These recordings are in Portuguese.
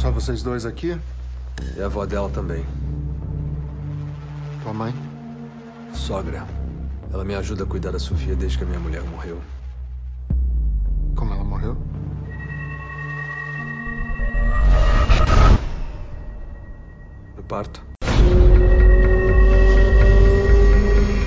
Só vocês dois aqui? E a avó dela também. Tua mãe? Sogra. Ela me ajuda a cuidar da Sofia desde que a minha mulher morreu. Como ela morreu? No parto.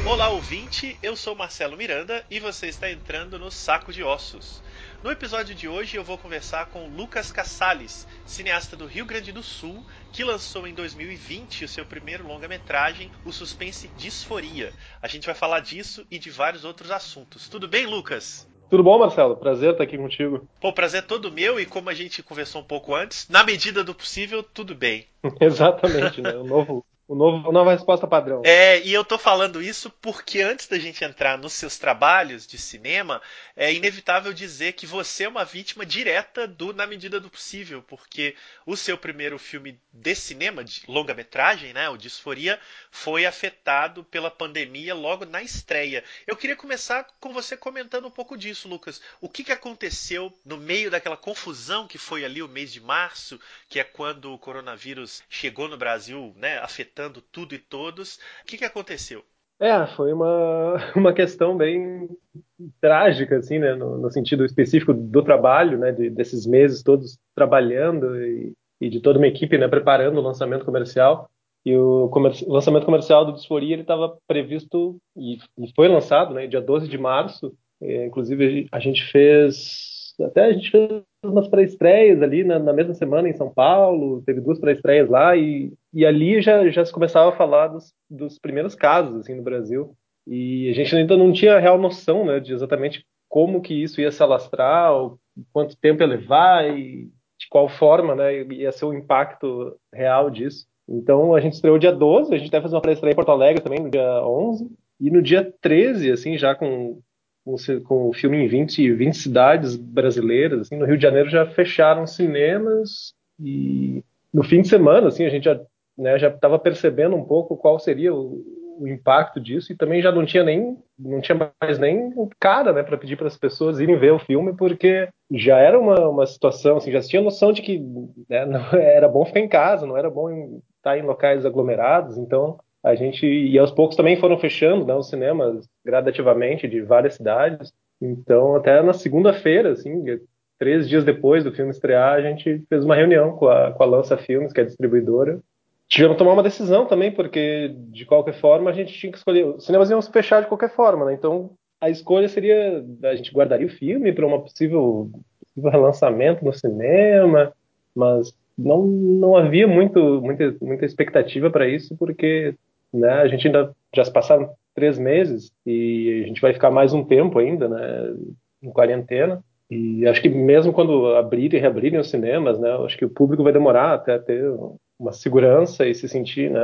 Olá, ouvinte. Eu sou Marcelo Miranda e você está entrando no Saco de Ossos. No episódio de hoje eu vou conversar com Lucas Cassales, cineasta do Rio Grande do Sul, que lançou em 2020 o seu primeiro longa-metragem, o suspense Disforia. A gente vai falar disso e de vários outros assuntos. Tudo bem, Lucas? Tudo bom, Marcelo? Prazer estar aqui contigo. Pô, prazer é todo meu e como a gente conversou um pouco antes, na medida do possível, tudo bem. Exatamente, né? O novo, o novo, nova resposta padrão. É, e eu tô falando isso porque antes da gente entrar nos seus trabalhos de cinema, é inevitável dizer que você é uma vítima direta do Na Medida do Possível, porque o seu primeiro filme de cinema, de longa-metragem, né, o Disforia, foi afetado pela pandemia logo na estreia. Eu queria começar com você comentando um pouco disso, Lucas. O que, que aconteceu no meio daquela confusão que foi ali o mês de março, que é quando o coronavírus chegou no Brasil, né, afetando tudo e todos. O que, que aconteceu? É, foi uma, uma questão bem trágica, assim, né, no, no sentido específico do trabalho, né, de, desses meses todos trabalhando e, e, de toda uma equipe, né, preparando o lançamento comercial. E o comer lançamento comercial do Disforia, ele estava previsto e, e, foi lançado, né, dia 12 de março. E, inclusive, a gente fez, até a gente fez umas pré-estreias ali na, na, mesma semana em São Paulo, teve duas pré-estreias lá e, e ali já, já se começava a falar dos, dos primeiros casos assim no Brasil e a gente ainda não tinha real noção né, de exatamente como que isso ia se alastrar, quanto tempo ia levar e de qual forma né, ia ser o impacto real disso. Então a gente estreou dia 12, a gente até fez uma pré-estreia em Porto Alegre também no dia 11 e no dia 13, assim, já com com, com o filme em 20, 20 cidades brasileiras. Assim, no Rio de Janeiro já fecharam cinemas e no fim de semana assim, a gente já né, já estava percebendo um pouco qual seria o, o, impacto disso e também já não tinha nem não tinha mais nem cara né, para pedir para as pessoas irem ver o filme porque já era uma, uma situação assim já tinha noção de que né, não, era bom ficar em casa não era bom estar em locais aglomerados então a gente e aos poucos também foram fechando né, os cinemas gradativamente de várias cidades. Então até na segunda-feira, assim, três dias depois do filme estrear, a gente fez uma reunião com a, com a Lança Filmes, que é a distribuidora. Tivemos que tomar uma decisão também, porque de qualquer forma a gente tinha que escolher. Os cinemas iam se fechar de qualquer forma, né? Então a escolha seria a gente guardaria o filme para uma possível, possível relançamento no cinema, mas não, não havia muito, muita, muita expectativa para isso, porque né? A gente ainda já se passaram três meses e a gente vai ficar mais um tempo ainda, né? Em quarentena. E acho que mesmo quando abrirem e reabrirem os cinemas, né? Acho que o público vai demorar até ter uma segurança e se sentir, né?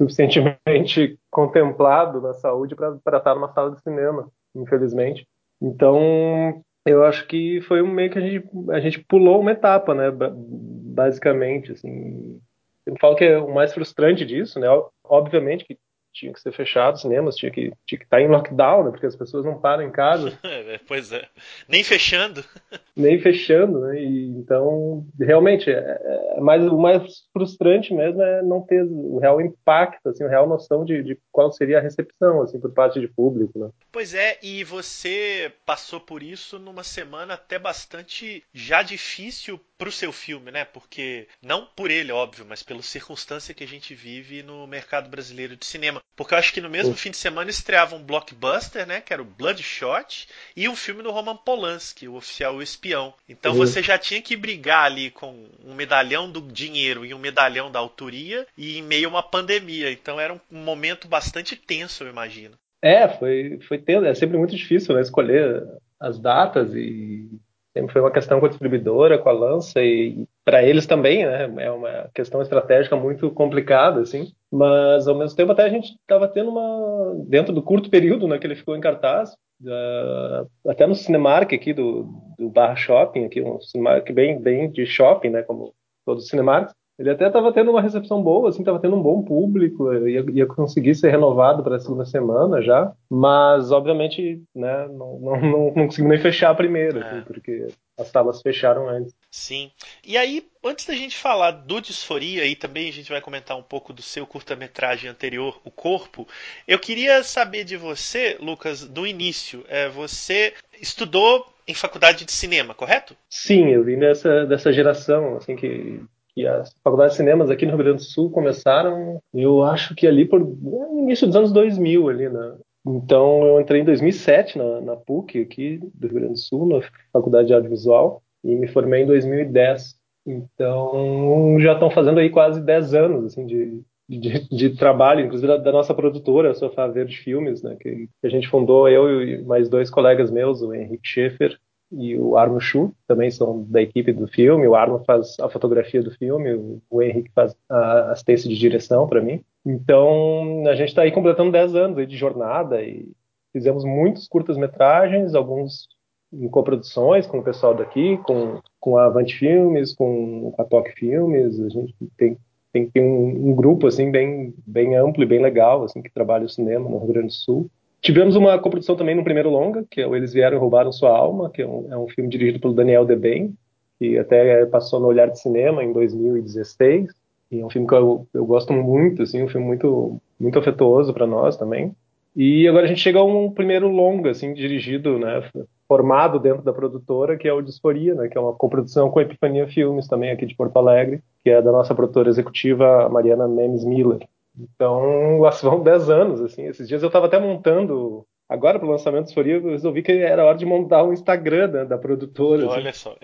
Suficientemente contemplado na saúde para estar numa sala de cinema, infelizmente. Então, eu acho que foi um meio que a gente, a gente pulou uma etapa, né? Basicamente, assim. Eu falo que é o mais frustrante disso, né? Obviamente que tinha que ser fechado os cinemas, tinha que, tinha que estar em lockdown, né, porque as pessoas não param em casa. É, pois é. Nem fechando. Nem fechando, né? E, então, realmente, é, é mais, o mais frustrante mesmo é não ter o real impacto, assim, a real noção de, de qual seria a recepção, assim, por parte de público, né? Pois é, e você passou por isso numa semana até bastante já difícil pro seu filme, né? Porque não por ele, óbvio, mas pela circunstância que a gente vive no mercado brasileiro de cinema. Porque eu acho que no mesmo fim de semana estreava um blockbuster, né? Que era o Bloodshot, e um filme do Roman Polanski, o oficial o espião. Então uhum. você já tinha que brigar ali com um medalhão do dinheiro e um medalhão da autoria, e em meio a uma pandemia. Então era um momento bastante tenso, eu imagino. É, foi, foi tenso. É sempre muito difícil né, escolher as datas e sempre foi uma questão com a distribuidora, com a lança e para eles também, né? É uma questão estratégica muito complicada, assim. Mas ao mesmo tempo até a gente estava tendo uma dentro do curto período, né, que ele ficou em cartaz, uh, até no Cinemark aqui do, do Barra Shopping, aqui um Cinemark bem bem de shopping, né, como todos os Cinemarks. Ele até estava tendo uma recepção boa, assim, estava tendo um bom público, ia, ia conseguir ser renovado para a segunda semana já, mas obviamente, né, não, não, não, não consegui nem fechar a primeira, é. assim, porque as salas fecharam antes. Sim. E aí, antes da gente falar do Disforia e também a gente vai comentar um pouco do seu curta-metragem anterior, O Corpo, eu queria saber de você, Lucas, do início. É, você estudou em faculdade de cinema, correto? Sim, eu vim dessa, dessa geração, assim, que que as faculdades de cinemas aqui no Rio Grande do Sul começaram, eu acho que ali por no início dos anos 2000 ali, né? Então eu entrei em 2007 na, na PUC aqui do Rio Grande do Sul, na Faculdade de Audiovisual, e me formei em 2010. Então já estão fazendo aí quase 10 anos assim de, de, de, trabalho, inclusive da, da, nossa produtora, a Sofá Verde Filmes, né, que, que, a gente fundou, eu e mais dois colegas meus, o Henrique Schaefer e o Arno Schu, também são da equipe do filme. O Arno faz a fotografia do filme, o Henrique faz a assistência de direção para mim. Então, a gente está aí completando 10 anos de jornada e fizemos muitos curtas-metragens, alguns em coproduções com o pessoal daqui, com, com a Avante Filmes, com a Toque Filmes. A gente tem, tem, tem um, um, grupo assim bem, bem amplo e bem legal assim que trabalha o cinema no Rio Grande do Sul. Tivemos uma coprodução também no primeiro longa, que é o Eles Vieram e Roubaram Sua Alma, que é um, é um filme dirigido pelo Daniel Deben, que até passou no Olhar de Cinema em 2016. E é um filme que eu, eu gosto muito, assim, um filme muito, muito afetuoso para nós também. E agora a gente chega a um primeiro longa, assim, dirigido, né, formado dentro da produtora, que é o Disforia, né, que é uma coprodução com a Epifania Filmes também aqui de Porto Alegre, que é da nossa produtora executiva Mariana Memes Miller. Então, lá vão 10 anos, assim. Esses dias eu estava até montando, agora para o lançamento do Soria, eu resolvi que era hora de montar um Instagram né, da produtora. Assim. Olha assim. só.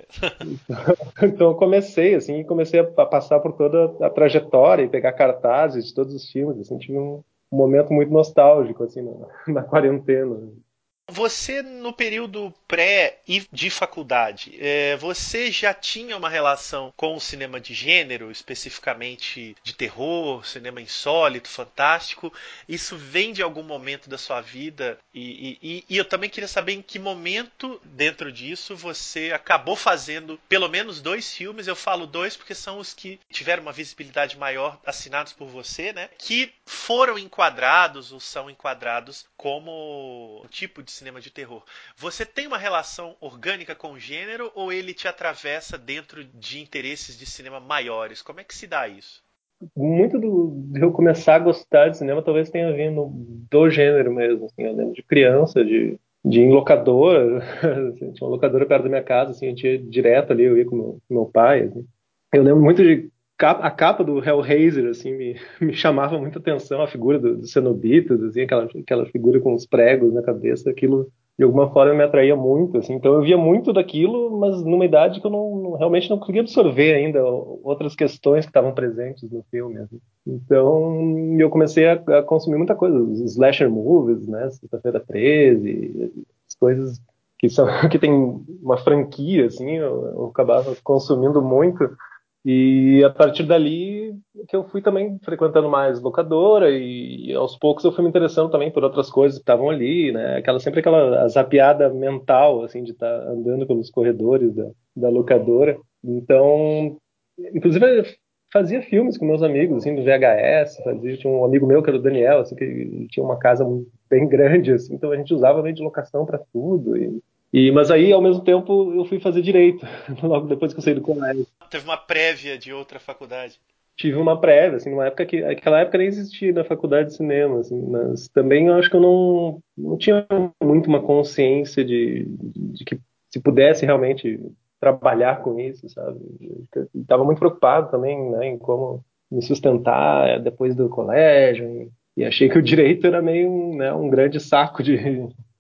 então, eu comecei, assim, comecei a passar por toda a trajetória e pegar cartazes de todos os filmes, assim, tive um, um momento muito nostálgico, assim, na, na quarentena. Você, no período pré e de faculdade, é, você já tinha uma relação com o cinema de gênero, especificamente de terror, cinema insólito, fantástico? Isso vem de algum momento da sua vida? E, e, e eu também queria saber em que momento, dentro disso, você acabou fazendo pelo menos dois filmes. Eu falo dois porque são os que tiveram uma visibilidade maior, assinados por você, né? Que foram enquadrados ou são enquadrados como um tipo de cinema de terror. Você tem uma relação orgânica com o gênero ou ele te atravessa dentro de interesses de cinema maiores? Como é que se dá isso? Muito do, de eu começar a gostar de cinema talvez tenha vindo do gênero mesmo. Assim, eu lembro de criança, de, de em locadora, assim, tinha uma locadora perto da minha casa, assim, a gente ia direto ali, eu ia com meu, meu pai. Assim. Eu lembro muito de a capa do Hellraiser assim me, me chamava muita atenção a figura do, do Cenobitas assim aquela aquela figura com os pregos na cabeça aquilo de alguma forma me atraía muito assim então eu via muito daquilo mas numa idade que eu não, não realmente não conseguia absorver ainda outras questões que estavam presentes no filme assim. então eu comecei a, a, consumir muita coisa os slasher movies né sexta-feira 13 as coisas que são que tem uma franquia assim eu, eu acabava consumindo muito e a partir dali que eu fui também frequentando mais locadora e, aos poucos eu fui me interessando também por outras coisas que estavam ali, né? Aquela sempre aquela zapiada mental assim de estar tá andando pelos corredores da, da locadora. Então, inclusive fazia filmes com meus amigos assim do VHS, fazia tinha um amigo meu que era o Daniel, assim que tinha uma casa bem grande assim, então a gente usava meio de locação para tudo e e, mas aí, ao mesmo tempo, eu fui fazer direito, logo depois que eu saí do colégio. Teve uma prévia de outra faculdade? Tive uma prévia, assim, numa época que, aquela época nem existia na faculdade de cinema, assim, mas também eu acho que eu não, não tinha muito uma consciência de, de, que se pudesse realmente trabalhar com isso, sabe? Estava muito preocupado também, né, em como me sustentar depois do colégio, e, e achei que o direito era meio né, um grande saco de,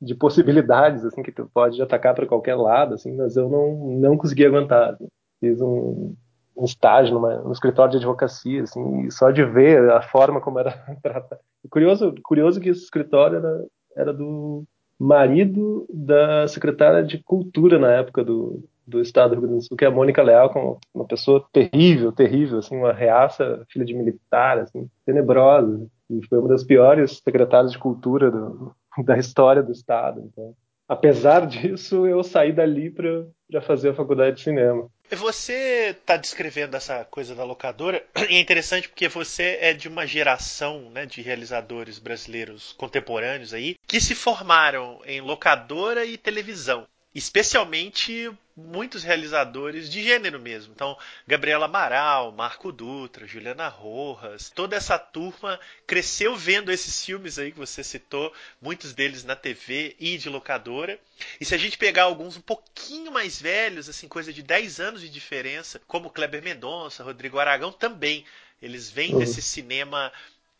de possibilidades assim que tu pode atacar para qualquer lado assim mas eu não não consegui aguentar assim. fiz um, um estágio numa, no escritório de advocacia assim só de ver a forma como era tratado curioso curioso que esse escritório era, era do marido da secretária de cultura na época do, do estado do Rio Grande do Sul que é a Mônica Leal uma pessoa terrível terrível assim uma reaça filha de militar assim tenebrosa e foi uma das piores secretárias de cultura do, da história do Estado. Então, apesar disso, eu saí dali para fazer a faculdade de cinema. Você está descrevendo essa coisa da locadora e é interessante porque você é de uma geração né, de realizadores brasileiros contemporâneos aí que se formaram em locadora e televisão especialmente muitos realizadores de gênero mesmo. Então, Gabriela Amaral, Marco Dutra, Juliana Rojas, toda essa turma cresceu vendo esses filmes aí que você citou, muitos deles na TV e de locadora. E se a gente pegar alguns um pouquinho mais velhos, assim, coisa de 10 anos de diferença, como Kleber Mendonça, Rodrigo Aragão também, eles vêm uhum. desse cinema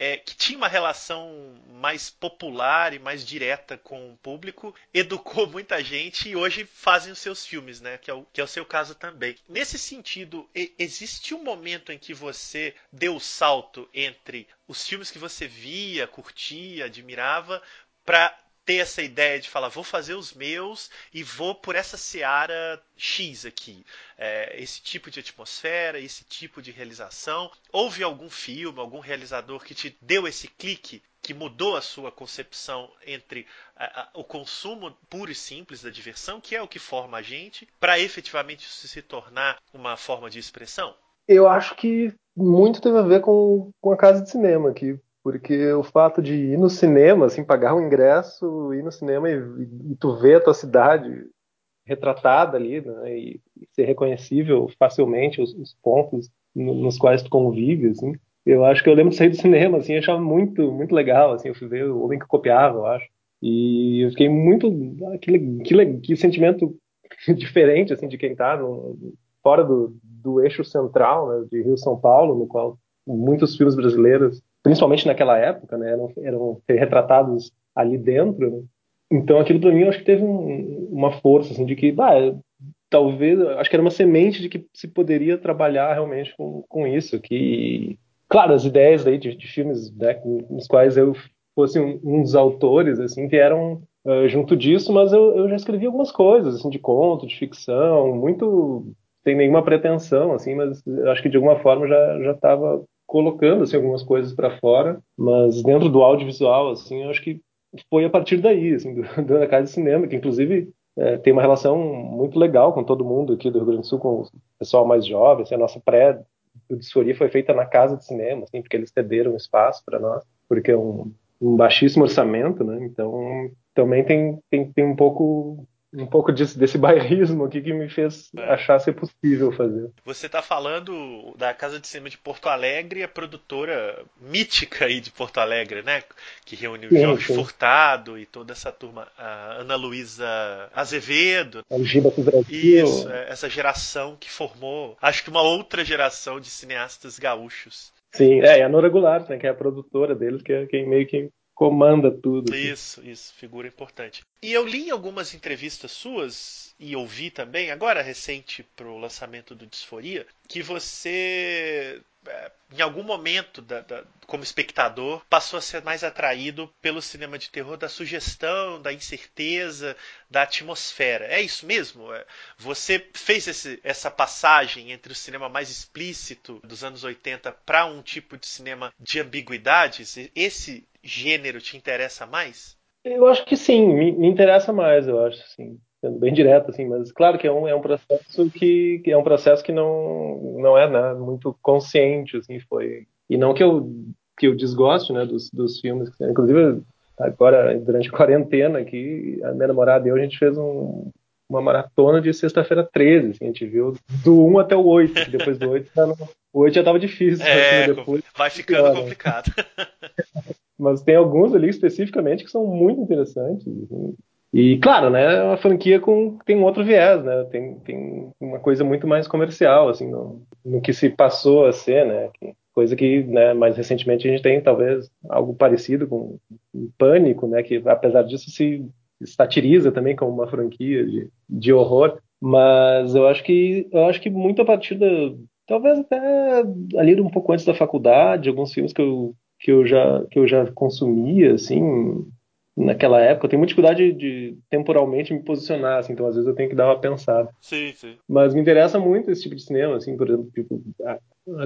é, que tinha uma relação mais popular e mais direta com o público, educou muita gente e hoje fazem os seus filmes, né? Que é o, que é o seu caso também. Nesse sentido, existe um momento em que você deu o salto entre os filmes que você via, curtia, admirava, para ter essa ideia de falar, vou fazer os meus e vou por essa seara X aqui. É, esse tipo de atmosfera, esse tipo de realização. Houve algum filme, algum realizador que te deu esse clique que mudou a sua concepção entre a, a, o consumo puro e simples da diversão, que é o que forma a gente, para efetivamente isso se tornar uma forma de expressão? Eu acho que muito teve a ver com, com a casa de cinema, que porque o fato de ir no cinema, assim, pagar um ingresso, ir no cinema e, e tu ver a tua cidade retratada ali, né, e, e ser reconhecível facilmente os, os pontos no, nos quais tu convive, assim. Eu acho que eu lembro de sair do cinema, assim, achava muito, muito legal, assim, eu fui ver o Homem que Copiava, eu acho. E eu fiquei muito, ah, que, que, que sentimento diferente, assim, de quem tá no, fora do, do eixo central, né, de Rio-São Paulo, no qual muitos filmes brasileiros principalmente naquela época, né, eram, eram retratados ali dentro. Né? Então aquilo para mim eu acho que teve um, uma força assim de que, bah, talvez, acho que era uma semente de que se poderia trabalhar realmente com, com isso, que claro, as ideias daí de, de filmes né, nos quais eu fosse um, um dos autores assim vieram uh, junto disso, mas eu, eu já escrevi algumas coisas assim de conto, de ficção, muito sem nenhuma pretensão assim, mas acho que de alguma forma já já estava colocando assim, algumas coisas para fora, mas dentro do audiovisual, assim, eu acho que foi a partir daí, assim, do, da casa de cinema, que inclusive é, tem uma relação muito legal com todo mundo aqui do Rio Grande do Sul, com o pessoal mais jovem, assim, a nossa pré do Disforia foi feita na casa de cinema, assim, porque eles cederam espaço para nós, porque é um, um baixíssimo orçamento, né? Então também tem, tem, tem um pouco um pouco disso, desse bairrismo aqui que me fez é. achar ser possível fazer. Você está falando da Casa de Cinema de Porto Alegre, a produtora mítica aí de Porto Alegre, né? Que reuniu sim, Jorge sim. Furtado e toda essa turma, a Ana Luísa Azevedo. O Giba Brasil. Isso, é, essa geração que formou, acho que uma outra geração de cineastas gaúchos. Sim, é, e a Nora Goulart, né, que é a produtora deles, que é quem meio que comanda tudo. Isso, isso, figura importante. E eu li algumas entrevistas suas e ouvi também, agora recente para o lançamento do Disforia, que você em algum momento, da, da, como espectador, passou a ser mais atraído pelo cinema de terror da sugestão, da incerteza, da atmosfera. É isso mesmo? É, você fez esse, essa passagem entre o cinema mais explícito dos anos 80 para um tipo de cinema de ambiguidades? Esse gênero te interessa mais? Eu acho que sim, me, me interessa mais, eu acho, sim sendo bem direto, assim, mas claro que é um, é um processo que, que é um processo que não, não é né, muito consciente, assim, foi e não que eu que eu desgoste, né, dos, dos filmes, inclusive agora durante a quarentena aqui a minha namorada e eu a gente fez um, uma maratona de sexta-feira 13, assim, a gente viu do 1 até o 8, depois do 8 já não, o 8 já tava difícil, é, depois, vai ficando pior, complicado. Mas tem alguns ali especificamente que são muito interessantes. Assim. E, claro, né, é uma franquia com, tem um outro viés, né, tem, tem uma coisa muito mais comercial, assim, no, no que se passou a ser, né, que, coisa que, né, mais recentemente a gente tem, talvez, algo parecido com um Pânico, né, que, apesar disso, se satiriza também como uma franquia de, de horror, mas eu acho que, eu acho que muito a partir da, talvez até ali um pouco antes da faculdade, alguns filmes que eu, que eu já, que eu já consumia, assim, naquela época, eu tenho muita dificuldade de, de, temporalmente me posicionar, assim, então às vezes eu tenho que dar uma pensada. Sim, sim. Mas me interessa muito esse tipo de cinema, assim, por exemplo, tipo, a,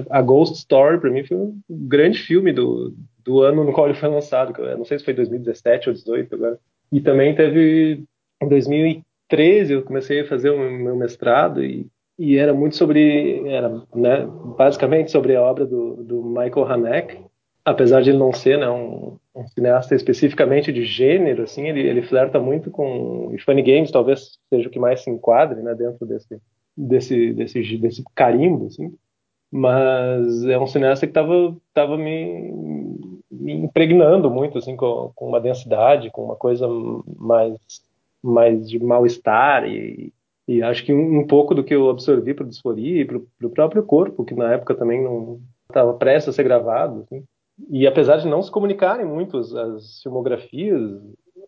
a Ghost Story para mim foi um grande filme do, do ano no qual ele foi lançado, que eu não sei se foi 2017 ou 2018 agora. E também teve em 2013 eu comecei a fazer o meu mestrado e, e era muito sobre, era né, basicamente sobre a obra do, do Michael Haneke, apesar de ele não ser né, um, um, cineasta especificamente de gênero, assim, ele, ele flerta muito com e Funny Games, talvez seja o que mais se enquadre né, dentro desse desse desse desse carimbo, assim. Mas é um cineasta que estava tava me, me impregnando muito, assim, com, com uma densidade, com uma coisa mais mais de mal-estar e, e acho que um, um, pouco do que eu absorvi para disforia e para o próprio corpo, que na época também não estava prestes a ser gravado. Assim. E apesar de não se comunicarem muito as, as, filmografias,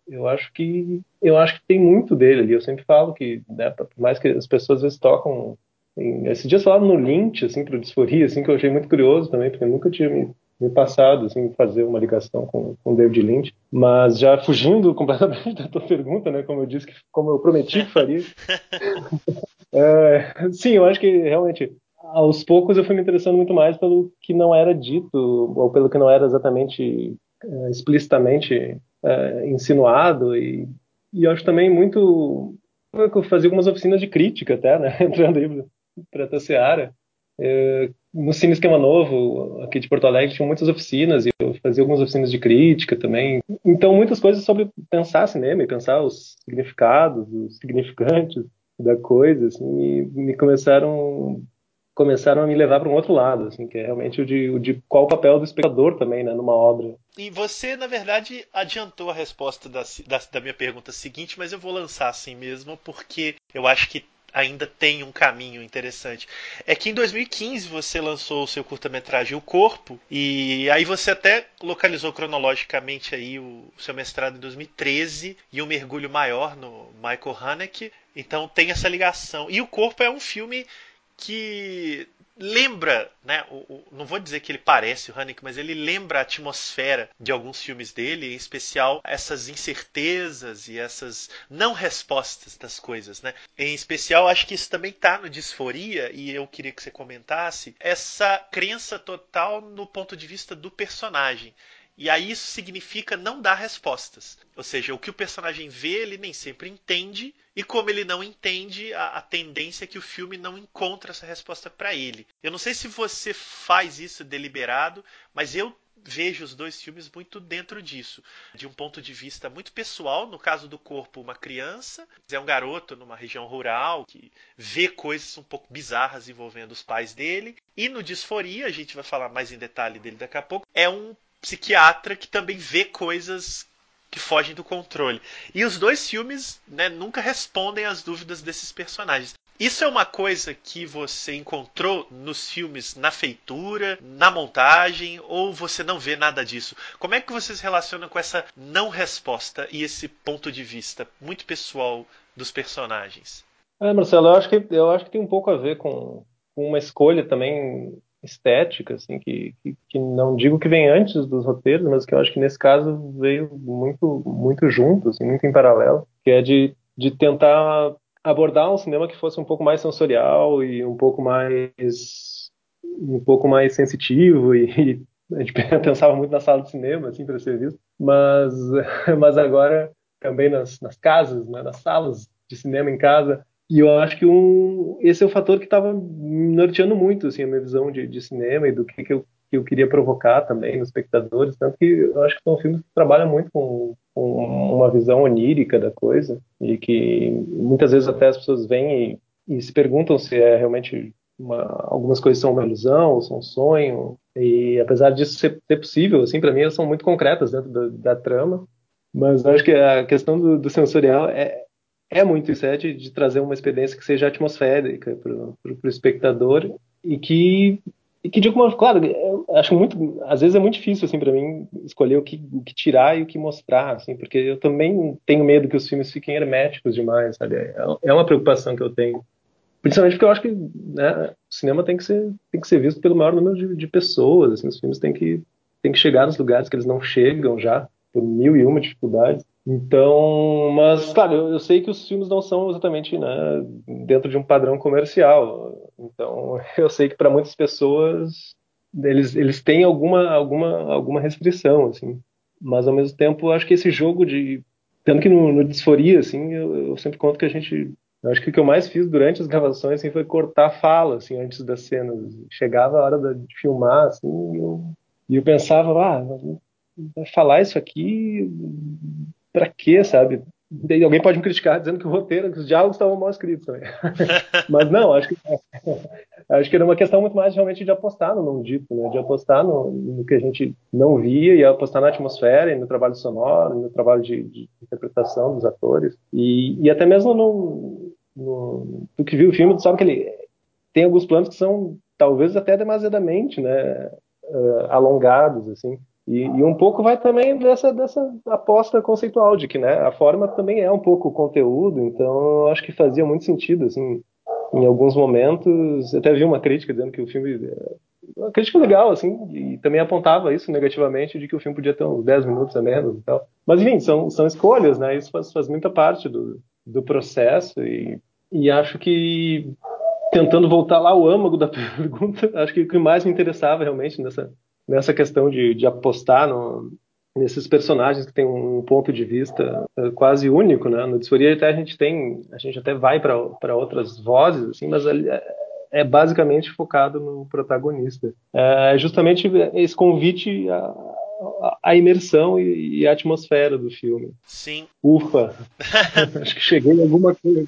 eu acho que eu acho que tem muito dele ali. Eu sempre falo que, né, por mais que as pessoas às vezes tocam em, esses dias falaram no Lynch, assim, para disforia, assim, que eu achei muito curioso também, porque eu nunca tinha me me passado, assim, fazer uma ligação com, com David Lynch. Mas já fugindo completamente da tua pergunta, né, como eu disse, que, como eu prometi que faria. é, sim, eu acho que realmente aos poucos eu fui me interessando muito mais pelo que não era dito ou pelo que não era exatamente é, explicitamente é, insinuado e, e acho também muito eu fazia algumas oficinas de crítica até, né, entrando aí para essa seara é, no Cine Esquema Novo, aqui de Porto Alegre, tinha muitas oficinas e eu fazia algumas oficinas de crítica também. Então, muitas coisas sobre pensar cinema e pensar os significados, os significantes da coisa, assim, e me começaram começaram a me levar para um outro lado, assim, que é realmente o de, o de qual o papel do espectador também, né, numa obra. E você, na verdade, adiantou a resposta da, da, da minha pergunta seguinte, mas eu vou lançar assim mesmo, porque eu acho que ainda tem um caminho interessante. É que em 2015 você lançou o seu curta-metragem O Corpo, e aí você até localizou cronologicamente aí o seu mestrado em 2013 e um mergulho maior no Michael Haneke. Então tem essa ligação. E O Corpo é um filme que lembra, né? O, o, não vou dizer que ele parece o Haneke, mas ele lembra a atmosfera de alguns filmes dele, em especial essas incertezas e essas não respostas das coisas, né? Em especial, acho que isso também está no Disforia, e eu queria que você comentasse, essa crença total no ponto de vista do personagem. E aí isso significa não dar respostas. Ou seja, o que o personagem vê, ele nem sempre entende, e como ele não entende, a, a tendência é que o filme não encontra essa resposta para ele. Eu não sei se você faz isso deliberado, mas eu vejo os dois filmes muito dentro disso, de um ponto de vista muito pessoal, no caso do corpo, uma criança, é um garoto numa região rural que vê coisas um pouco bizarras envolvendo os pais dele, e no Disforia, a gente vai falar mais em detalhe dele daqui a pouco, é um psiquiatra que também vê coisas que fogem do controle. E os dois filmes né, nunca respondem às dúvidas desses personagens. Isso é uma coisa que você encontrou nos filmes na feitura, na montagem, ou você não vê nada disso? Como é que você se relaciona com essa não resposta e esse ponto de vista muito pessoal dos personagens? É, Marcelo, eu acho que, eu acho que tem um pouco a ver com, com uma escolha também estética, assim, que, que, que, não digo que vem antes dos roteiros, mas que eu acho que nesse caso veio muito, muito junto, assim, muito em paralelo, que é de, de tentar abordar um cinema que fosse um pouco mais sensorial e um pouco mais um pouco mais sensitivo e, e a gente pensava muito na sala de cinema assim para ser visto, mas mas agora também nas, nas casas, né, nas salas de cinema em casa e eu acho que um, esse é o fator que estava norteando muito assim, a minha visão de, de cinema e do que, que, eu, que eu queria provocar também nos espectadores. Tanto que eu acho que são filmes que trabalham muito com, com uma visão onírica da coisa e que muitas vezes até as pessoas vêm e, e se perguntam se é realmente uma, algumas coisas são uma ilusão são um sonho. E apesar disso ser, ser possível, assim, para mim elas são muito concretas dentro da, da trama. Mas acho que a questão do, do sensorial é, é muito isso, é de, de trazer uma experiência que seja atmosférica para o espectador e que e que de alguma claro acho muito às vezes é muito difícil assim para mim escolher o que, o que tirar e o que mostrar assim porque eu também tenho medo que os filmes fiquem herméticos demais sabe? É, é uma preocupação que eu tenho. Principalmente porque eu acho que né, o cinema tem que ser tem que ser visto pelo maior número de, de pessoas assim, os filmes têm que têm que chegar nos lugares que eles não chegam já por mil e uma dificuldades então, mas claro, eu, eu, sei que os filmes não são exatamente né, dentro de um padrão comercial. Então, eu sei que para muitas pessoas eles, eles têm alguma, alguma, alguma restrição, assim. Mas ao mesmo tempo, acho que esse jogo de tanto que no, no Disforia, assim, eu, eu, sempre conto que a gente. Acho que o que eu mais fiz durante as gravações assim, foi cortar a fala, assim, antes das cenas. Chegava a hora de filmar, assim, e eu, e eu pensava, ah, falar isso aqui pra quê, sabe? Daí alguém pode me criticar dizendo que o roteiro, que os diálogos estavam mal escritos também. Mas não, acho que acho que era uma questão muito mais realmente de apostar no não dito, né? De apostar no, no, que a gente não via e apostar na atmosfera e no trabalho sonoro, no trabalho de, de interpretação dos atores e, e até mesmo no, no tu que viu o filme, tu sabe que ele tem alguns planos que são talvez até demasiadamente, né? Uh, alongados assim. E, e, um pouco vai também dessa, dessa aposta conceitual de que né, a forma também é um pouco o conteúdo, então eu acho que fazia muito sentido, assim, em alguns momentos, até vi uma crítica dizendo que o filme, uma crítica legal, assim, e também apontava isso negativamente, de que o filme podia ter uns 10 minutos a menos e tal. Mas enfim, são, são escolhas, né, isso faz, faz muita parte do, do processo e, e acho que tentando voltar lá ao âmago da pergunta, acho que o que mais me interessava realmente nessa nessa questão de, de apostar no, nesses personagens que têm um ponto de vista uh, quase único, né? No Disforia até a gente tem, a gente até vai para outras vozes, assim, mas é, é, basicamente focado no protagonista. É justamente esse convite a, a imersão e, a atmosfera do filme. Sim. Ufa! Acho que cheguei em alguma coisa.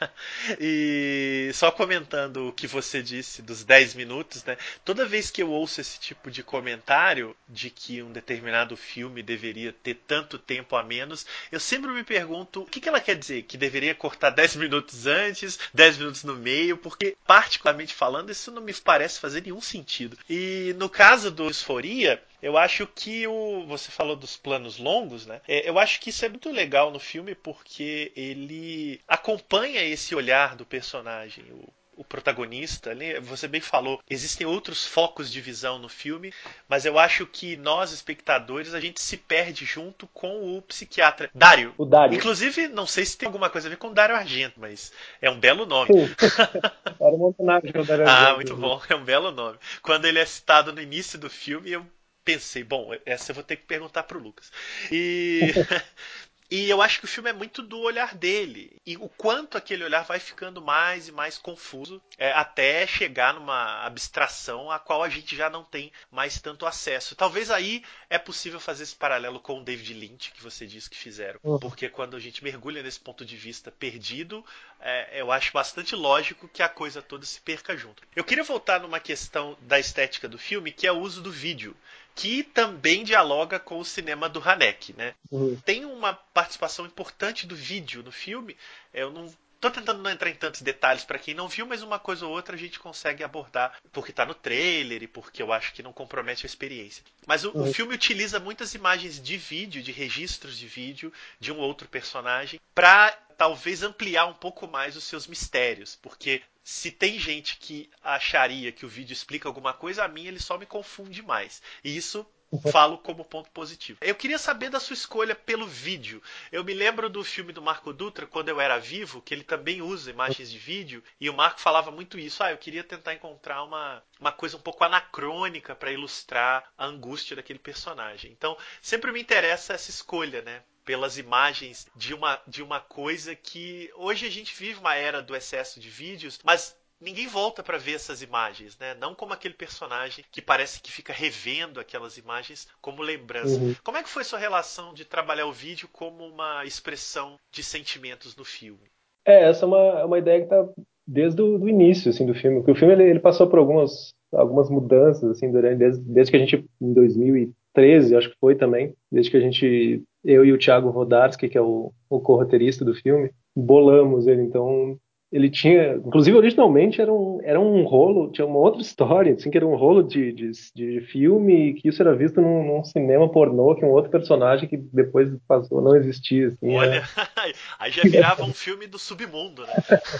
e só comentando o que você disse dos 10 minutos, né? Toda vez que eu ouço esse tipo de comentário de que um determinado filme deveria ter tanto tempo a menos, eu sempre me pergunto o que, que ela quer dizer? Que deveria cortar 10 minutos antes, 10 minutos no meio, porque, particularmente falando, isso não me parece fazer nenhum sentido. E no caso do Disforia, eu acho que o. Você falou dos planos longos, né? É, eu acho que isso é muito legal no filme porque ele acompanha esse olhar do personagem. O, o protagonista, você bem falou, existem outros focos de visão no filme, mas eu acho que nós, espectadores, a gente se perde junto com o psiquiatra. Dário. O Dário. Inclusive, não sei se tem alguma coisa a ver com Dário Argento, mas é um belo nome. Era personagem, o Dário ah, Argento. Ah, muito bom, é um belo nome. Quando ele é citado no início do filme, eu pensei, bom, essa eu vou ter que perguntar pro Lucas. E. E eu acho que o filme é muito do olhar dele. E o quanto aquele olhar vai ficando mais e mais confuso é, até chegar numa abstração a qual a gente já não tem mais tanto acesso. Talvez aí é possível fazer esse paralelo com o David Lynch, que você disse que fizeram. Uhum. Porque quando a gente mergulha nesse ponto de vista perdido, é, eu acho bastante lógico que a coisa toda se perca junto. Eu queria voltar numa questão da estética do filme, que é o uso do vídeo que também dialoga com o cinema do Haneke, né? Uhum. Tem uma participação importante do vídeo no filme. Eu não Tô tentando não entrar em tantos detalhes para quem não viu, mas uma coisa ou outra a gente consegue abordar porque tá no trailer e porque eu acho que não compromete a experiência. Mas o, uhum. o filme utiliza muitas imagens de vídeo, de registros de vídeo de um outro personagem para talvez ampliar um pouco mais os seus mistérios, porque se tem gente que acharia que o vídeo explica alguma coisa, a mim ele só me confunde mais. E isso falo como ponto positivo. Eu queria saber da sua escolha pelo vídeo. Eu me lembro do filme do Marco Dutra, quando eu era vivo, que ele também usa imagens de vídeo, e o Marco falava muito isso. Ah, eu queria tentar encontrar uma, uma coisa um pouco anacrônica para ilustrar a angústia daquele personagem. Então, sempre me interessa essa escolha, né? Pelas imagens de uma, de uma coisa que hoje a gente vive uma era do excesso de vídeos, mas ninguém volta para ver essas imagens, né? Não como aquele personagem que parece que fica revendo aquelas imagens como lembrança. Uhum. Como é que foi sua relação de trabalhar o vídeo como uma expressão de sentimentos no filme? É, essa é uma, é uma ideia que está desde o início assim, do filme. Porque o filme ele, ele, passou por algumas, algumas mudanças assim, durante, desde, desde que a gente, em 2013, acho que foi também, desde que a gente, eu e o Thiago Rodarski, que é o, o co-roteirista do filme, bolamos ele. Então, ele tinha, inclusive originalmente era um, era um rolo, tinha uma outra história, assim, que era um rolo de, de, de filme, que isso era visto num, num, cinema pornô, que um outro personagem que depois passou não existir. Assim, Olha, era... aí já virava um filme do submundo, né?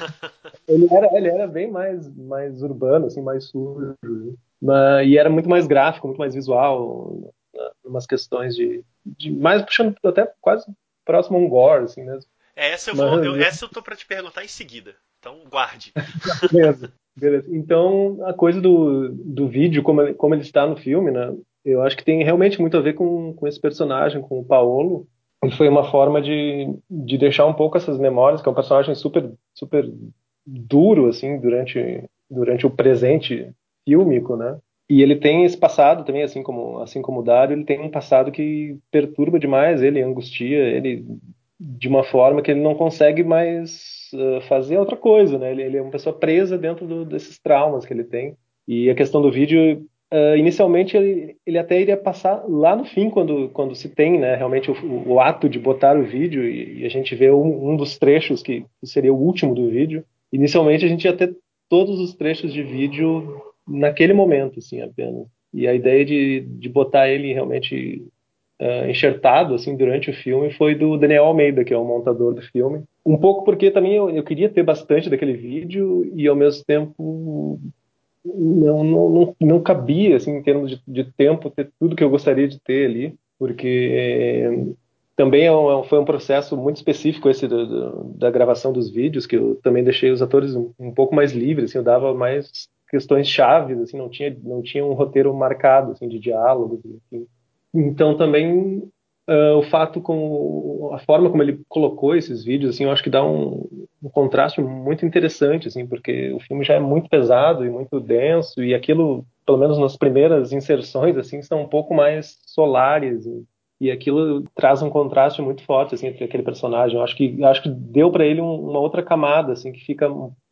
ele, era, ele era bem mais, mais urbano, assim, mais sujo, mas, e era muito mais gráfico, muito mais visual, umas questões de, de mais puxando até quase próximo a um gore, assim mesmo. É, essa eu, vou, eu, essa eu tô para te perguntar em seguida. Então guarde. beleza, beleza. Então a coisa do, do vídeo, como, como ele está no filme, né? Eu acho que tem realmente muito a ver com, com esse personagem, com o Paolo. e foi uma forma de, de deixar um pouco essas memórias, que é um personagem super super duro assim durante durante o presente fílmico, né? E ele tem esse passado também, assim como assim como o Dario, ele tem um passado que perturba demais ele, angustia ele de uma forma que ele não consegue mais uh, fazer outra coisa, né? Ele, ele, é uma pessoa presa dentro do, desses traumas que ele tem. E a questão do vídeo, uh, inicialmente ele, ele, até iria passar lá no fim, quando, quando se tem, né? Realmente o, o ato de botar o vídeo e, e a gente vê um, um, dos trechos que seria o último do vídeo. Inicialmente a gente ia ter todos os trechos de vídeo naquele momento, assim, apenas. E a ideia de, de botar ele realmente uh, enxertado assim durante o filme foi do Daniel Almeida, que é o montador do filme. Um pouco porque também eu, eu queria ter bastante daquele vídeo e ao mesmo tempo não, não, não, não cabia assim em termos de, de tempo ter tudo que eu gostaria de ter ali, porque também é um, é foi um processo muito específico esse do, do, da gravação dos vídeos, que eu também deixei os atores um, um, pouco mais livres, assim, eu dava mais questões chaves, assim, não tinha, não tinha um roteiro marcado, assim, de diálogos, enfim. Então também uh, o fato com a forma como ele colocou esses vídeos, assim, eu acho que dá um, um, contraste muito interessante, assim, porque o filme já é muito pesado e muito denso e aquilo, pelo menos nas primeiras inserções, assim, são um pouco mais solares e, e aquilo traz um contraste muito forte, assim, entre aquele personagem. Eu acho que acho que deu para ele um, uma outra camada, assim, que fica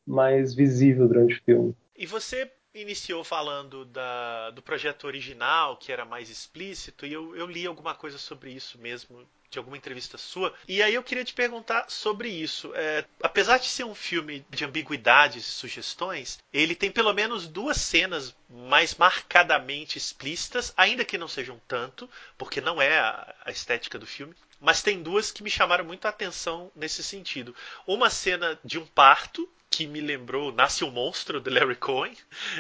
mais visível durante o filme. E você iniciou falando da, do projeto original, que era mais explícito, e eu, eu li alguma coisa sobre isso mesmo, de alguma entrevista sua. E aí eu queria te perguntar sobre isso. É, apesar de ser um filme de ambiguidades e sugestões, ele tem pelo menos duas cenas mais marcadamente explícitas, ainda que não sejam tanto, porque não é a, a estética do filme. Mas tem duas que me chamaram muito a atenção nesse sentido. Uma cena de um parto, que me lembrou Nasce o Monstro, de Larry Cohen.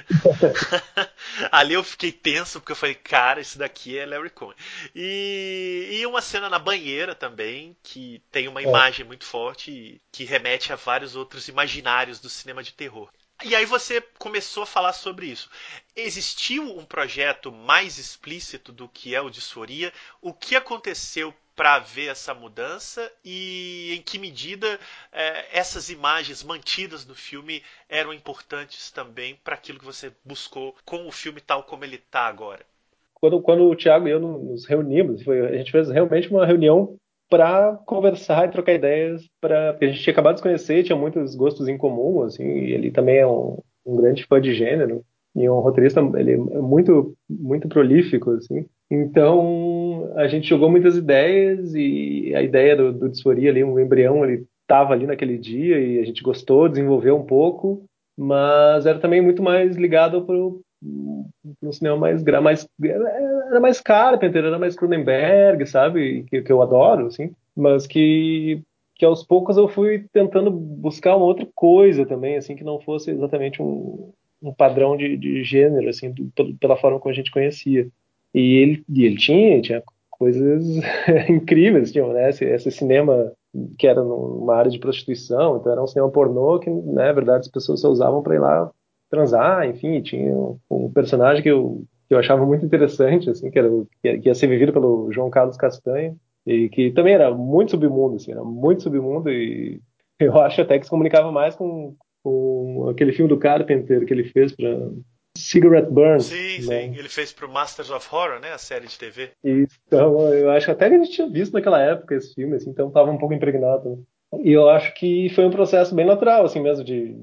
Ali eu fiquei tenso, porque eu falei, cara, esse daqui é Larry Cohen. E, e uma cena na banheira também, que tem uma é. imagem muito forte que remete a vários outros imaginários do cinema de terror. E aí você começou a falar sobre isso. Existiu um projeto mais explícito do que é o Disforia? O que aconteceu para ver essa mudança e em que medida é, essas imagens mantidas no filme eram importantes também para aquilo que você buscou com o filme tal como ele está agora. Quando, quando o Thiago e eu nos reunimos, foi, a gente fez realmente uma reunião para conversar e trocar ideias, pra, porque a gente tinha acabado de se conhecer, tinha muitos gostos em comum, assim, ele também é um, um grande fã de gênero e um roteirista ele é muito muito prolífico assim então a gente jogou muitas ideias e a ideia do, do Disforia ali um embrião ele estava ali naquele dia e a gente gostou desenvolveu um pouco mas era também muito mais ligado para um cinema mais mais era mais Carpenter era mais Cronenberg sabe que, que eu adoro assim mas que que aos poucos eu fui tentando buscar uma outra coisa também assim que não fosse exatamente um um padrão de, de gênero, assim, do, pela forma como a gente conhecia. E ele, e ele tinha, tinha coisas incríveis, tinha, né, esse, esse, cinema que era numa área de prostituição, então era um cinema pornô que, né, na verdade, as pessoas só usavam para ir lá transar, enfim, tinha um, um, personagem que eu, que eu achava muito interessante, assim, que, era, que ia ser vivido pelo João Carlos Castanho, e que também era muito submundo, assim, era muito submundo e eu acho até que se comunicava mais com, com aquele filme do Carpenter que ele fez para Cigarette Burn. Sim, né? sim. Ele fez para o Masters of Horror, né? A série de TV. Então, eu acho até que a gente tinha visto naquela época esse filme, assim, então estava um pouco impregnado. E eu acho que foi um processo bem natural, assim mesmo, de,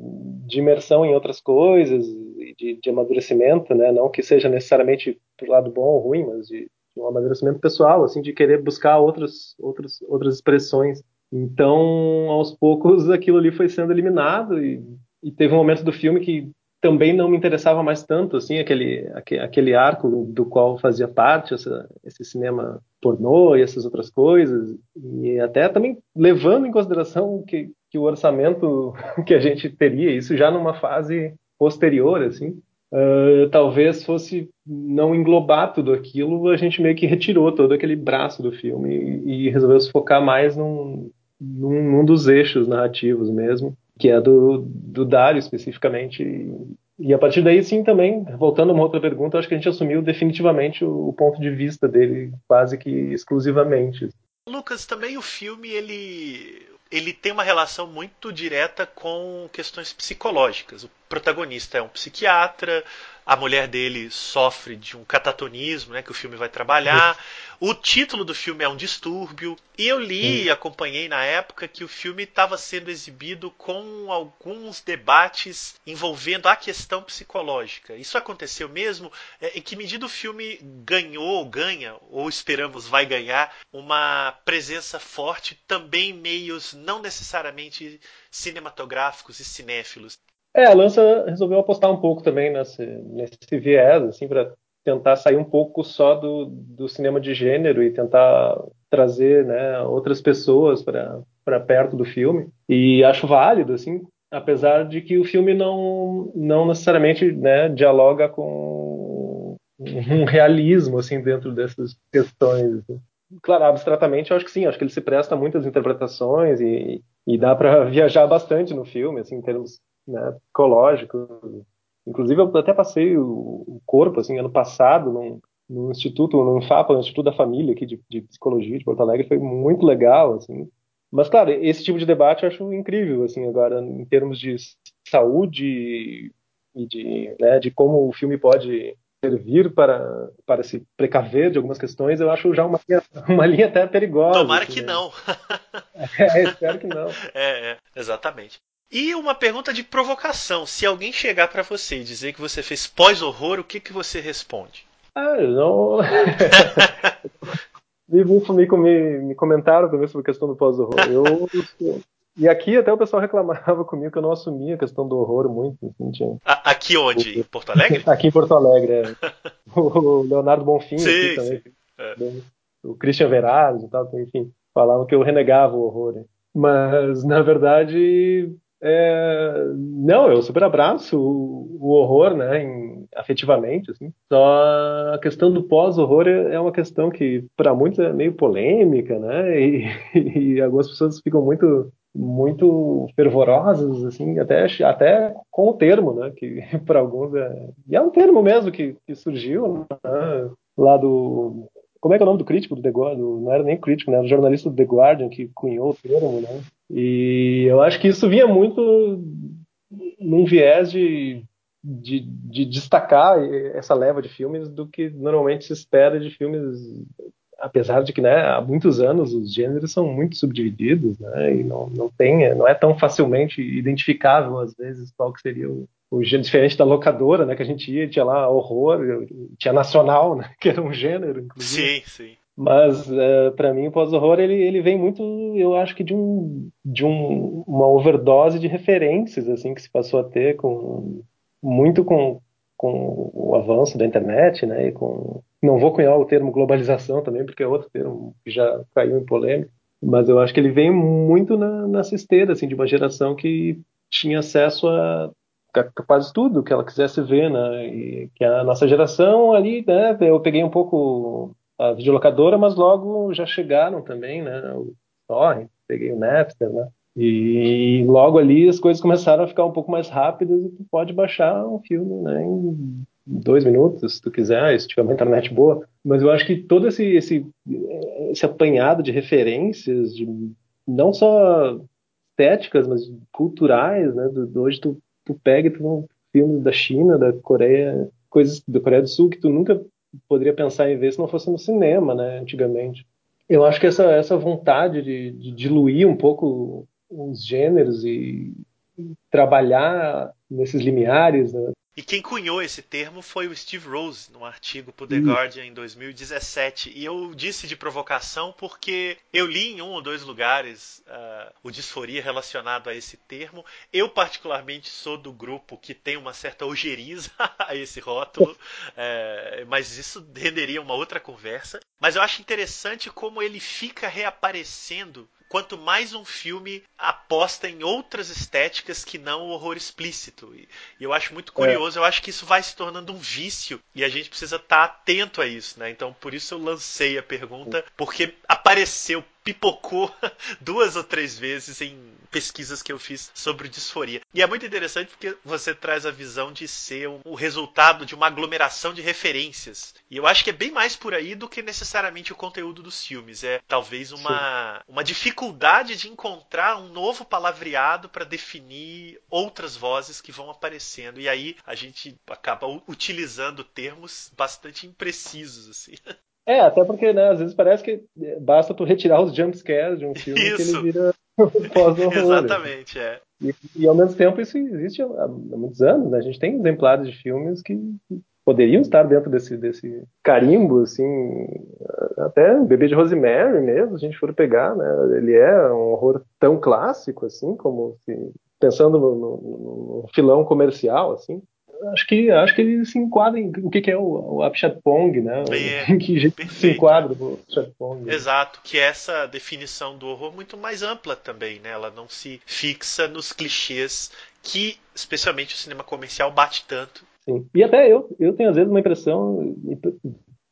de imersão em outras coisas, de, de amadurecimento, né? Não que seja necessariamente pro lado bom ou ruim, mas de, de um amadurecimento pessoal, assim, de querer buscar outras, outras, outras expressões então, aos poucos, aquilo ali foi sendo eliminado e, e, teve um momento do filme que também não me interessava mais tanto, assim, aquele, aquele arco do qual fazia parte, essa, esse cinema pornô e essas outras coisas, e até também levando em consideração que, que o orçamento que a gente teria, isso já numa fase posterior, assim, Uh, talvez fosse não englobar tudo aquilo, a gente meio que retirou todo aquele braço do filme e, e resolveu se focar mais num, num, num, dos eixos narrativos mesmo, que é do, do Dário especificamente. E, a partir daí, sim, também, voltando a uma outra pergunta, acho que a gente assumiu definitivamente o, o ponto de vista dele quase que exclusivamente. Lucas, também o filme ele ele tem uma relação muito direta com questões psicológicas. O protagonista é um psiquiatra, a mulher dele sofre de um catatonismo, né, que o filme vai trabalhar. O título do filme é um distúrbio. E eu li e acompanhei na época que o filme estava sendo exibido com alguns debates envolvendo a questão psicológica. Isso aconteceu mesmo? É, em que medida o filme ganhou, ganha, ou esperamos vai ganhar, uma presença forte também em meios não necessariamente cinematográficos e cinéfilos? É, a Lança resolveu apostar um pouco também nesse, nesse viés, assim, para tentar sair um pouco só do, do cinema de gênero e tentar trazer né, outras pessoas para perto do filme. E acho válido, assim, apesar de que o filme não, não necessariamente né, dialoga com um realismo assim dentro dessas questões. Assim. Claro, abstratamente, eu acho que sim, acho que ele se presta a muitas interpretações e, e dá para viajar bastante no filme, assim, em termos né, psicológico. Inclusive, eu até passei o, corpo, assim, ano passado, num, num instituto, num FAPA, no Instituto da Família aqui de, de, Psicologia de Porto Alegre, foi muito legal, assim. Mas, claro, esse tipo de debate eu acho incrível, assim, agora, em termos de saúde e de, né, de como o filme pode servir para, para se precaver de algumas questões, eu acho já uma linha, uma linha até perigosa. Tomara assim, que né? não. é, espero que não. É, é, exatamente. E uma pergunta de provocação: se alguém chegar para você e dizer que você fez pós-horror, o que, que você responde? Ah, não. me, me, me comentaram também sobre a questão do pós-horror. Eu, e aqui até o pessoal reclamava comigo que eu não assumia a questão do horror muito. Assim, tinha... Aqui onde? Em Porto Alegre? aqui em Porto Alegre, é. O Leonardo Bonfim sim, aqui também. É. O Christian Verardo e tal, enfim, falavam que eu renegava o horror. Mas, na verdade, é, não, eu super abraço o, o horror, né, em, afetivamente, assim. Só a questão do pós-horror é, é uma questão que para muitos é meio polêmica, né, e, e, algumas pessoas ficam muito muito fervorosas, assim, até até com o termo, né, que para alguns é e é um termo mesmo que, que surgiu né, lá do como é que é o nome do crítico do The Guardian? Não era nem crítico, né? Era o jornalista do The Guardian que cunhou o termo, né? E eu acho que isso vinha muito num viés de, de, de destacar essa leva de filmes do que normalmente se espera de filmes apesar de que né, há muitos anos os gêneros são muito subdivididos né, e não, não tem não é tão facilmente identificável às vezes qual que seria o, o gênero diferente da locadora, né? Que a gente ia, tinha lá horror, tinha nacional, né? Que era um gênero, inclusive. Sim, sim. Mas é, para mim o pós-horror ele, ele vem muito, eu acho que de um de um, uma overdose de referências assim que se passou a ter com muito com, com o avanço da internet, né? E com não vou cunhar o termo globalização também porque é outro termo que já caiu em polêmica, mas eu acho que ele vem muito na, nessa esteira assim de uma geração que tinha acesso a quase tudo que ela quisesse ver, né? E que a nossa geração ali, né? Eu peguei um pouco a videolocadora, mas logo já chegaram também, né? O Torrent, peguei o Napster, né? E logo ali as coisas começaram a ficar um pouco mais rápidas e tu pode baixar um filme, né? Em dois minutos, se tu quiser, se tiver uma internet boa. Mas eu acho que todo esse esse, esse apanhado de referências, de não só estéticas, mas culturais, né? Do, hoje tu tu pega e tu filmes da China, da Coreia, coisas da Coreia do Sul que tu nunca poderia pensar em ver se não fosse no cinema, né, antigamente. Eu acho que essa, essa vontade de, de diluir um pouco os gêneros e trabalhar nesses limiares, né, e quem cunhou esse termo foi o Steve Rose, num artigo para o The Guardian em 2017. E eu disse de provocação porque eu li em um ou dois lugares uh, o disforia relacionado a esse termo. Eu, particularmente, sou do grupo que tem uma certa ojeriza a esse rótulo, é, mas isso renderia uma outra conversa. Mas eu acho interessante como ele fica reaparecendo quanto mais um filme aposta em outras estéticas que não o horror explícito. E, eu acho muito curioso, é. eu acho que isso vai se tornando um vício e a gente precisa estar tá atento a isso, né? Então por isso eu lancei a pergunta, porque apareceu, pipocou duas ou três vezes em pesquisas que eu fiz sobre disforia. E é muito interessante porque você traz a visão de ser o resultado de uma aglomeração de referências. E eu acho que é bem mais por aí do que necessariamente o conteúdo dos filmes. É talvez uma, uma dificuldade de encontrar um novo palavreado para definir outras vozes que vão aparecendo. E aí a gente acaba utilizando termos bastante imprecisos. Assim. É, até porque, né, às vezes parece que basta tu retirar os jumpscares de um filme Isso. que ele vira pós-horror. Exatamente, é. E, e, ao mesmo tempo isso existe há, há muitos anos, né? A gente tem exemplares de filmes que poderiam estar dentro desse, desse carimbo, assim, até Bebê de Rosemary mesmo, se a gente for pegar, né? Ele é um horror tão clássico, assim, como se, pensando no, no, no filão comercial, assim, acho que acho que ele se enquadra em o que, que é o, o Apchatpong, né? É, que jeito se enquadra o Apchatpong. Exato, que essa definição do horror muito mais ampla também, né? Ela não se fixa nos clichês que, especialmente o cinema comercial, bate tanto. Sim. E até eu, eu tenho às vezes uma impressão e,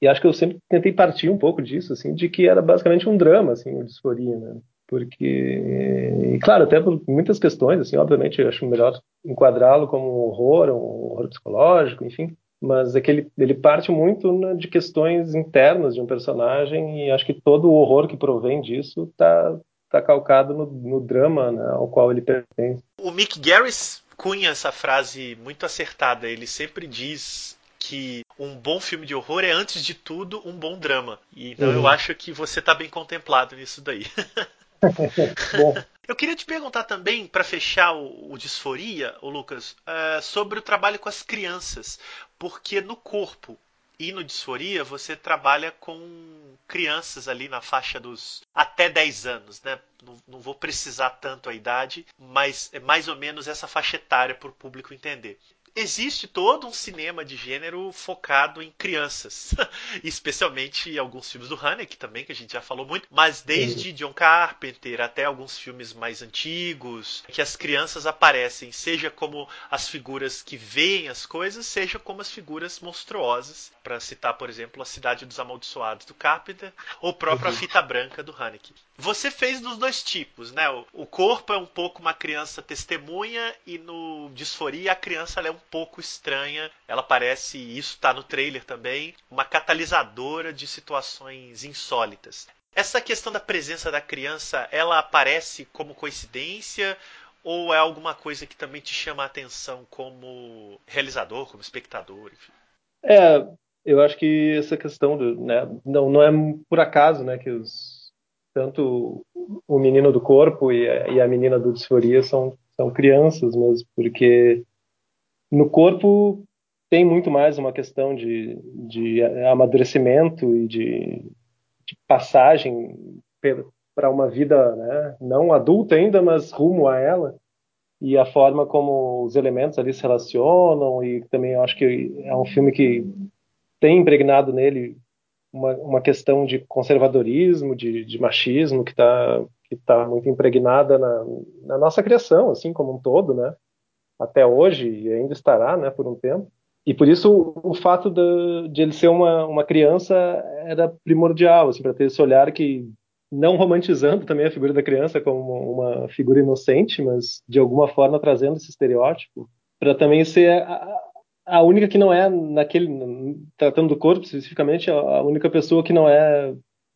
e acho que eu sempre tentei partir um pouco disso, assim, de que era basicamente um drama, assim, o Disforia, né? Porque, claro, até por muitas questões, assim, obviamente eu acho melhor enquadrá-lo como um horror, um horror psicológico, enfim, mas é que ele, ele parte muito né, de questões internas de um personagem e acho que todo o horror que provém disso está tá calcado no, no drama né, ao qual ele pertence. O Mick Garris cunha essa frase muito acertada, ele sempre diz que um bom filme de horror é, antes de tudo, um bom drama. E, então uhum. eu acho que você está bem contemplado nisso daí. Eu queria te perguntar também, para fechar o, o Disforia, o Lucas, uh, sobre o trabalho com as crianças. Porque no corpo e no Disforia você trabalha com crianças ali na faixa dos até 10 anos, né? Não, não vou precisar tanto a idade, mas é mais ou menos essa faixa etária para o público entender existe todo um cinema de gênero focado em crianças, especialmente alguns filmes do Haneke também, que a gente já falou muito, mas desde uhum. John Carpenter até alguns filmes mais antigos, que as crianças aparecem, seja como as figuras que veem as coisas, seja como as figuras monstruosas, para citar, por exemplo, A Cidade dos Amaldiçoados do Carpenter, ou própria uhum. Fita Branca do Haneke. Você fez dos dois tipos, né? O corpo é um pouco uma criança testemunha e no Disforia a criança é um pouco estranha. Ela parece, isso está no trailer também, uma catalisadora de situações insólitas. Essa questão da presença da criança, ela aparece como coincidência ou é alguma coisa que também te chama a atenção como realizador, como espectador? Enfim? É, eu acho que essa questão do, né, não, não é por acaso, né, que os tanto o menino do corpo e a, e a menina do disforia são são crianças mesmo, porque no corpo tem muito mais uma questão de, de amadurecimento e de, de passagem para uma vida né, não adulta ainda, mas rumo a ela e a forma como os elementos ali se relacionam e também eu acho que é um filme que tem impregnado nele uma, uma questão de conservadorismo, de, de machismo que está que tá muito impregnada na, na nossa criação, assim como um todo, né? Até hoje e ainda estará, né, por um tempo. E por isso o fato de, de ele ser uma, uma criança era primordial, assim, para ter esse olhar que não romantizando também a figura da criança como uma figura inocente, mas de alguma forma trazendo esse estereótipo, para também ser a, a, única que não é naquele tratando do corpo especificamente a, única pessoa que não é,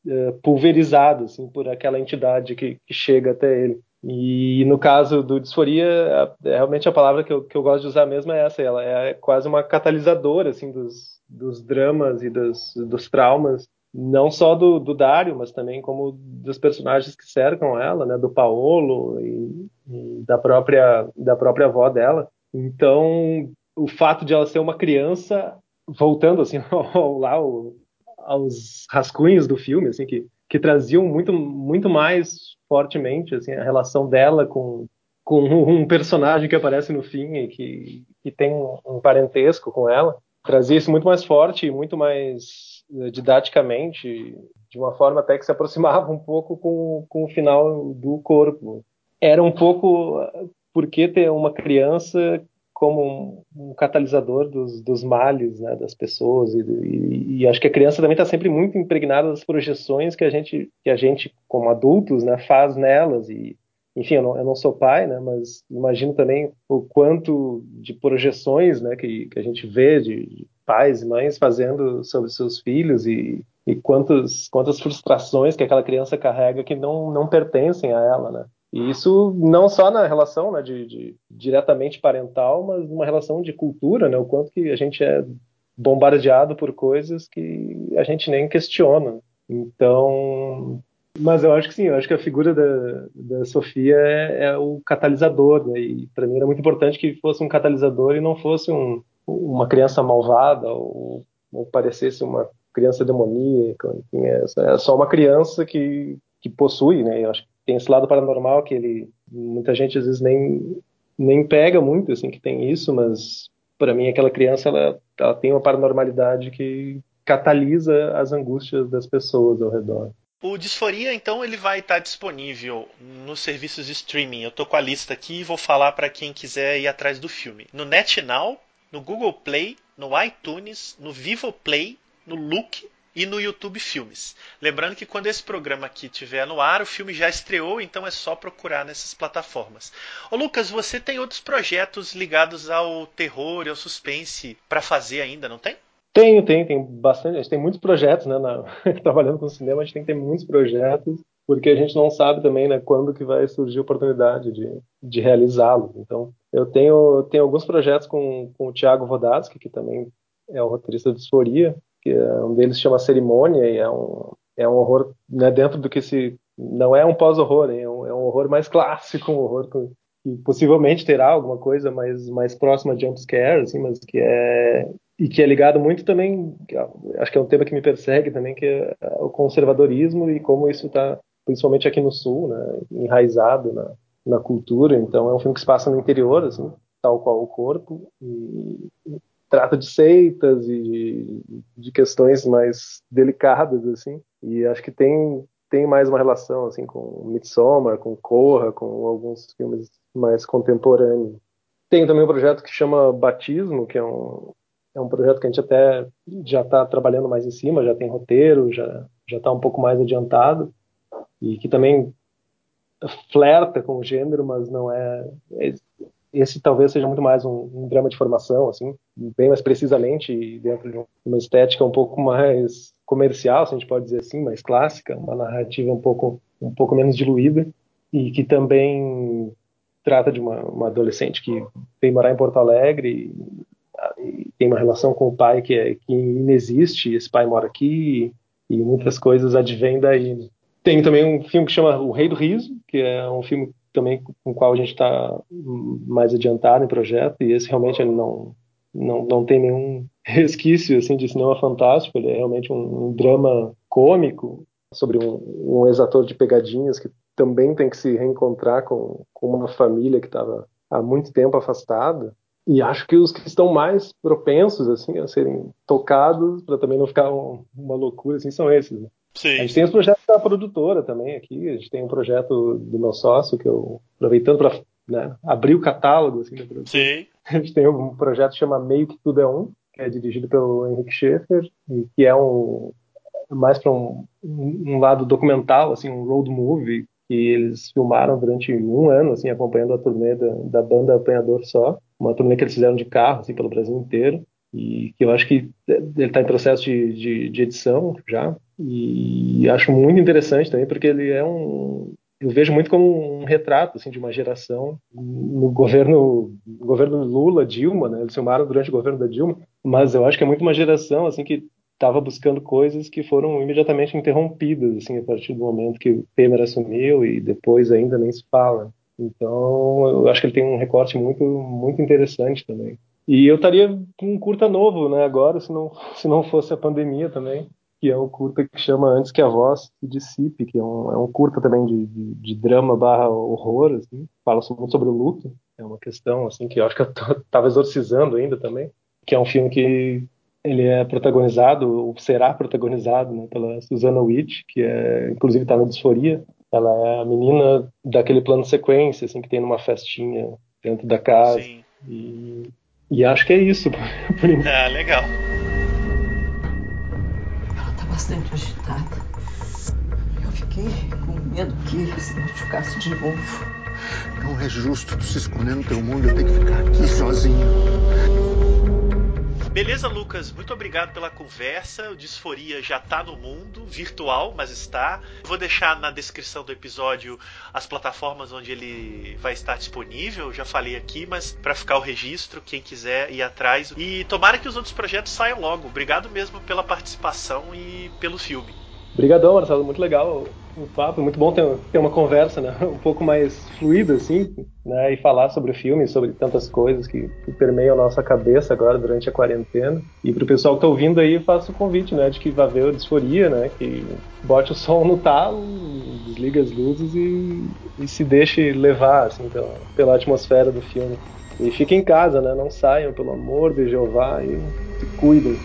é pulverizada assim por aquela entidade que, que chega até ele. E no caso do disforia, é, realmente a palavra que eu, que eu gosto de usar mesmo é essa, ela é quase uma catalisadora assim dos, dos dramas e dos, dos traumas, não só do, do Dário, mas também como dos personagens que cercam ela, né, do Paolo e, e da própria da própria avó dela. Então, o fato de ela ser uma criança, voltando assim ao, lá ao, aos rascunhos do filme, assim que que traziam muito muito mais fortemente assim a relação dela com com um personagem que aparece no fim e que, que tem um, parentesco com ela. Trazia isso muito mais forte e muito mais uh, didaticamente de uma forma até que se aproximava um pouco com, com o final do corpo. Era um pouco uh, por que ter uma criança como um, um catalisador dos, dos males né, das pessoas. E, e, e, acho que a criança também está sempre muito impregnada das projeções que a gente que a gente como adultos né, faz nelas. E enfim eu não, eu não sou pai né mas imagino também o quanto de projeções né que, que a gente vê de, de pais e mães fazendo sobre seus filhos e, e quantas frustrações que aquela criança carrega que não não pertencem a ela né e isso não só na relação né, de, de, diretamente parental, mas uma relação de cultura, né, o quanto que a gente é bombardeado por coisas que a gente nem questiona. Então, mas eu acho que sim, eu acho que a figura da, da Sofia é, é o catalisador, né, e para mim era muito importante que fosse um catalisador e não fosse um, uma criança malvada ou, ou parecesse uma criança demoníaca, enfim, é, é só uma criança que, que possui, né, eu acho que tem esse lado paranormal que ele muita gente às vezes nem nem pega muito assim que tem isso, mas para mim aquela criança ela, ela tem uma paranormalidade que catalisa as angústias das pessoas ao redor. O Disforia, então, ele vai estar disponível nos serviços de streaming. Eu tô com a lista aqui e vou falar para quem quiser ir atrás do filme. No NetNow, no Google Play, no iTunes, no Vivo Play, no Look, e no YouTube Filmes. Lembrando que quando esse programa aqui estiver no ar, o filme já estreou, então é só procurar nessas plataformas. Ô Lucas, você tem outros projetos ligados ao terror e ao suspense para fazer ainda, não tem? Tenho, tenho, tem bastante. A gente tem muitos projetos, né? Na, trabalhando com cinema, a gente tem que ter muitos projetos, porque a gente não sabe também, né, quando que vai surgir a oportunidade de, de realizá-los. Então, eu tenho, tenho alguns projetos com, com o Thiago Vodatsky, que também é o roteirista de Disforia, que é, um deles chama Cerimônia e é um, é um horror né, dentro do que se não é um pós-horror, é, um, é um horror mais clássico, um horror que, possivelmente terá alguma coisa mais mais próxima de jump scare, assim, mas que é e que é ligado muito também, acho que é um tema que me persegue também, que é o conservadorismo e como isso está, principalmente aqui no sul, né, enraizado na, na cultura. Então é um filme que se passa no interior, assim, tal qual o corpo, e, trata de seitas e de, questões mais delicadas assim e acho que tem tem mais uma relação assim com Midsommar, com Corra, com alguns filmes mais contemporâneos. Tem também um projeto que chama Batismo, que é um é um projeto que a gente até já está trabalhando mais em cima, já tem roteiro, já já está um pouco mais adiantado e que também flerta com o gênero, mas não é, é esse talvez seja muito mais um, um, drama de formação, assim, bem mais precisamente dentro de uma estética um pouco mais comercial, se a gente pode dizer assim, mais clássica, uma narrativa um pouco um pouco menos diluída e que também trata de uma, uma adolescente que vem morar em Porto Alegre e, e, tem uma relação com o pai que é que inexiste, esse pai mora aqui e, e muitas coisas advêm daí. Tem também um filme que chama O Rei do Riso, que é um filme também com o qual a gente está mais adiantado em projeto e esse realmente ele não não, não tem nenhum resquício assim de cinema fantástico ele é realmente um, um drama cômico sobre um, um ex-ator de pegadinhas que também tem que se reencontrar com, com uma família que estava há muito tempo afastada e acho que os que estão mais propensos assim a serem tocados para também não ficar um, uma loucura assim são esses né? Sim. A gente tem os projetos da produtora também aqui. A gente tem um projeto do meu sócio que eu aproveitando para né, abrir o catálogo assim da. Sim. A gente tem um projeto que chama Meio que tudo é um, que é dirigido pelo Henrique Schaefer e que é um mais para um, um lado documental, assim, um road movie que eles filmaram durante um ano, assim, acompanhando a turnê da, da banda Apanhador Só, uma turnê que eles fizeram de carro, assim, pelo Brasil inteiro e que eu acho que ele está em processo de, de, de, edição já. E acho muito interessante também porque ele é um eu vejo muito como um retrato assim de uma geração no governo no governo Lula Dilma né? Eles filmaram durante o governo da Dilma. Mas eu acho que é muito uma geração assim que estava buscando coisas que foram imediatamente interrompidas assim a partir do momento que o Temer assumiu e depois ainda nem se fala. Então eu acho que ele tem um recorte muito muito interessante também e eu estaria com um curta novo, né, agora, se não, se não fosse a pandemia também, que é o curta que chama Antes que a Voz se Dissipe, que é um, é um curta também de, de, de drama barra horror, assim, fala muito sobre o luto, é uma questão, assim, que eu acho que eu estava exorcizando ainda também, que é um filme que ele é protagonizado, ou será protagonizado, né, pela Susana Witt, que é, inclusive está na Disforia, ela é a menina daquele plano sequência, assim, que tem numa festinha dentro da casa. Sim. E, e acho que é isso. Por enquanto. Ah, legal. Ela tá bastante agitada. Eu fiquei com medo que se machucasse de novo. Não é justo tu se esconder no teu mundo e eu ter que ficar aqui sozinho. Beleza, Lucas, muito obrigado pela conversa. O Disforia já está no mundo, virtual, mas está. Vou deixar na descrição do episódio as plataformas onde ele vai estar disponível. Já falei aqui, mas para ficar o registro, quem quiser ir atrás. E tomara que os outros projetos saiam logo. Obrigado mesmo pela participação e pelo filme. Obrigadão, Marcelo, muito legal o papo, muito bom ter, ter uma conversa né, um pouco mais fluida, assim, né, e falar sobre o filme, sobre tantas coisas que, que permeiam a nossa cabeça agora durante a quarentena. E para o pessoal que está ouvindo aí, faço o convite, né, de que vá ver a Disforia, né, que bote o som no talo, desliga as luzes e, e se deixe levar, assim, pela, pela atmosfera do filme. E fiquem em casa, né, não saiam, pelo amor de Jeová, e se cuidem.